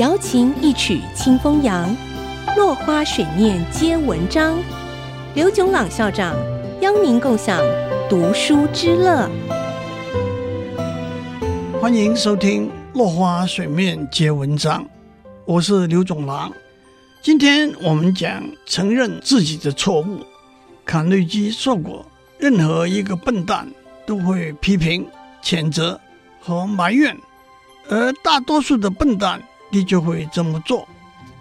瑶琴一曲清风扬，落花水面皆文章。刘炯朗校长邀您共享读书之乐。欢迎收听《落花水面皆文章》，我是刘炯朗。今天我们讲承认自己的错误。卡内基说过：“任何一个笨蛋都会批评、谴责和埋怨，而大多数的笨蛋。”你就会这么做。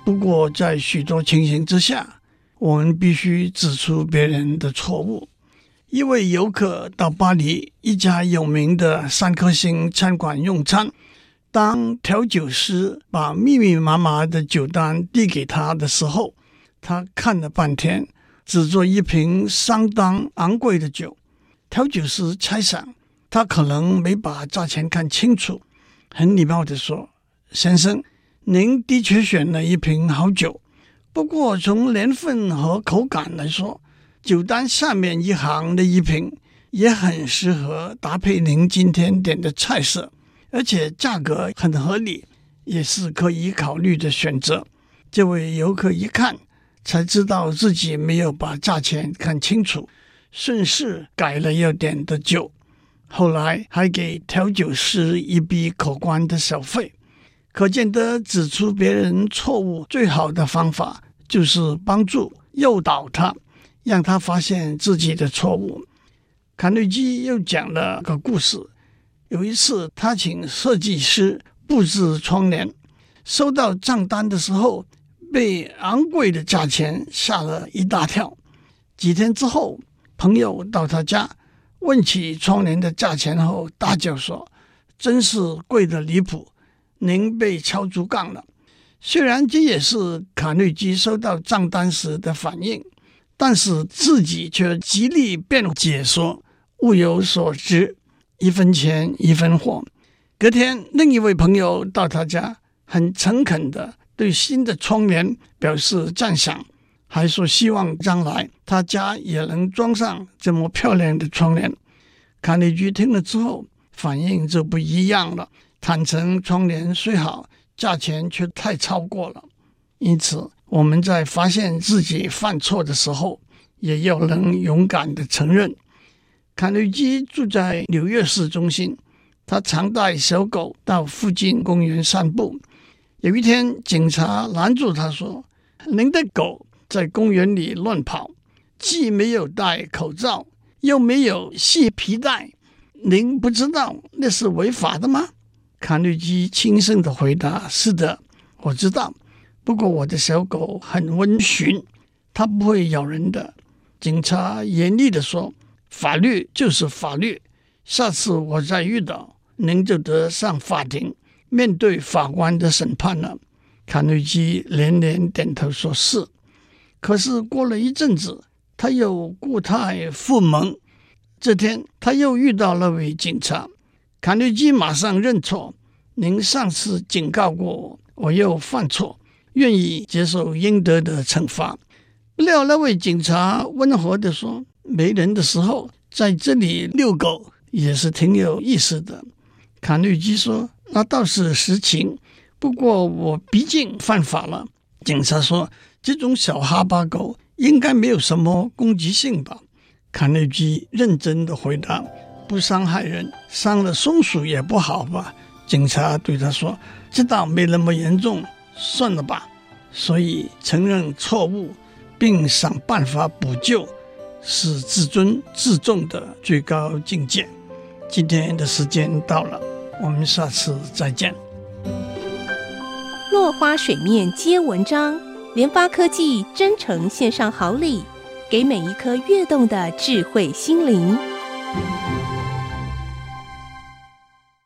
不过，在许多情形之下，我们必须指出别人的错误。一位游客到巴黎一家有名的三颗星餐馆用餐，当调酒师把密密麻麻的酒单递给他的时候，他看了半天，只做一瓶相当昂贵的酒。调酒师猜想他可能没把价钱看清楚，很礼貌地说：“先生。”您的确选了一瓶好酒，不过从年份和口感来说，酒单下面一行的一瓶也很适合搭配您今天点的菜色，而且价格很合理，也是可以考虑的选择。这位游客一看，才知道自己没有把价钱看清楚，顺势改了要点的酒，后来还给调酒师一笔可观的小费。可见得指出别人错误最好的方法，就是帮助诱导他，让他发现自己的错误。卡内基又讲了个故事：有一次，他请设计师布置窗帘，收到账单的时候，被昂贵的价钱吓了一大跳。几天之后，朋友到他家问起窗帘的价钱后，大叫说：“真是贵得离谱！”您被敲竹杠了。虽然这也是卡内基收到账单时的反应，但是自己却极力辩解说物有所值，一分钱一分货。隔天，另一位朋友到他家，很诚恳地对新的窗帘表示赞赏，还说希望将来他家也能装上这么漂亮的窗帘。卡内基听了之后，反应就不一样了。坦诚窗帘虽好，价钱却太超过了。因此，我们在发现自己犯错的时候，也要能勇敢的承认。卡内基住在纽约市中心，他常带小狗到附近公园散步。有一天，警察拦住他说：“您的狗在公园里乱跑，既没有戴口罩，又没有系皮带，您不知道那是违法的吗？”卡内基轻声的回答：“是的，我知道。不过我的小狗很温驯，它不会咬人的。”警察严厉的说：“法律就是法律，下次我再遇到您就得上法庭，面对法官的审判了。”卡内基连连点头说：“是。”可是过了一阵子，他又故态复萌。这天，他又遇到那位警察。卡内基马上认错：“您上次警告过我，我又犯错，愿意接受应得的惩罚。”不料那位警察温和地说：“没人的时候，在这里遛狗也是挺有意思的。”卡内基说：“那倒是实情，不过我毕竟犯法了。”警察说：“这种小哈巴狗应该没有什么攻击性吧？”卡内基认真地回答。不伤害人，伤了松鼠也不好吧？警察对他说：“这倒没那么严重，算了吧。”所以承认错误并想办法补救，是自尊自重的最高境界。今天的时间到了，我们下次再见。落花水面皆文章，联发科技真诚献上好礼，给每一颗跃动的智慧心灵。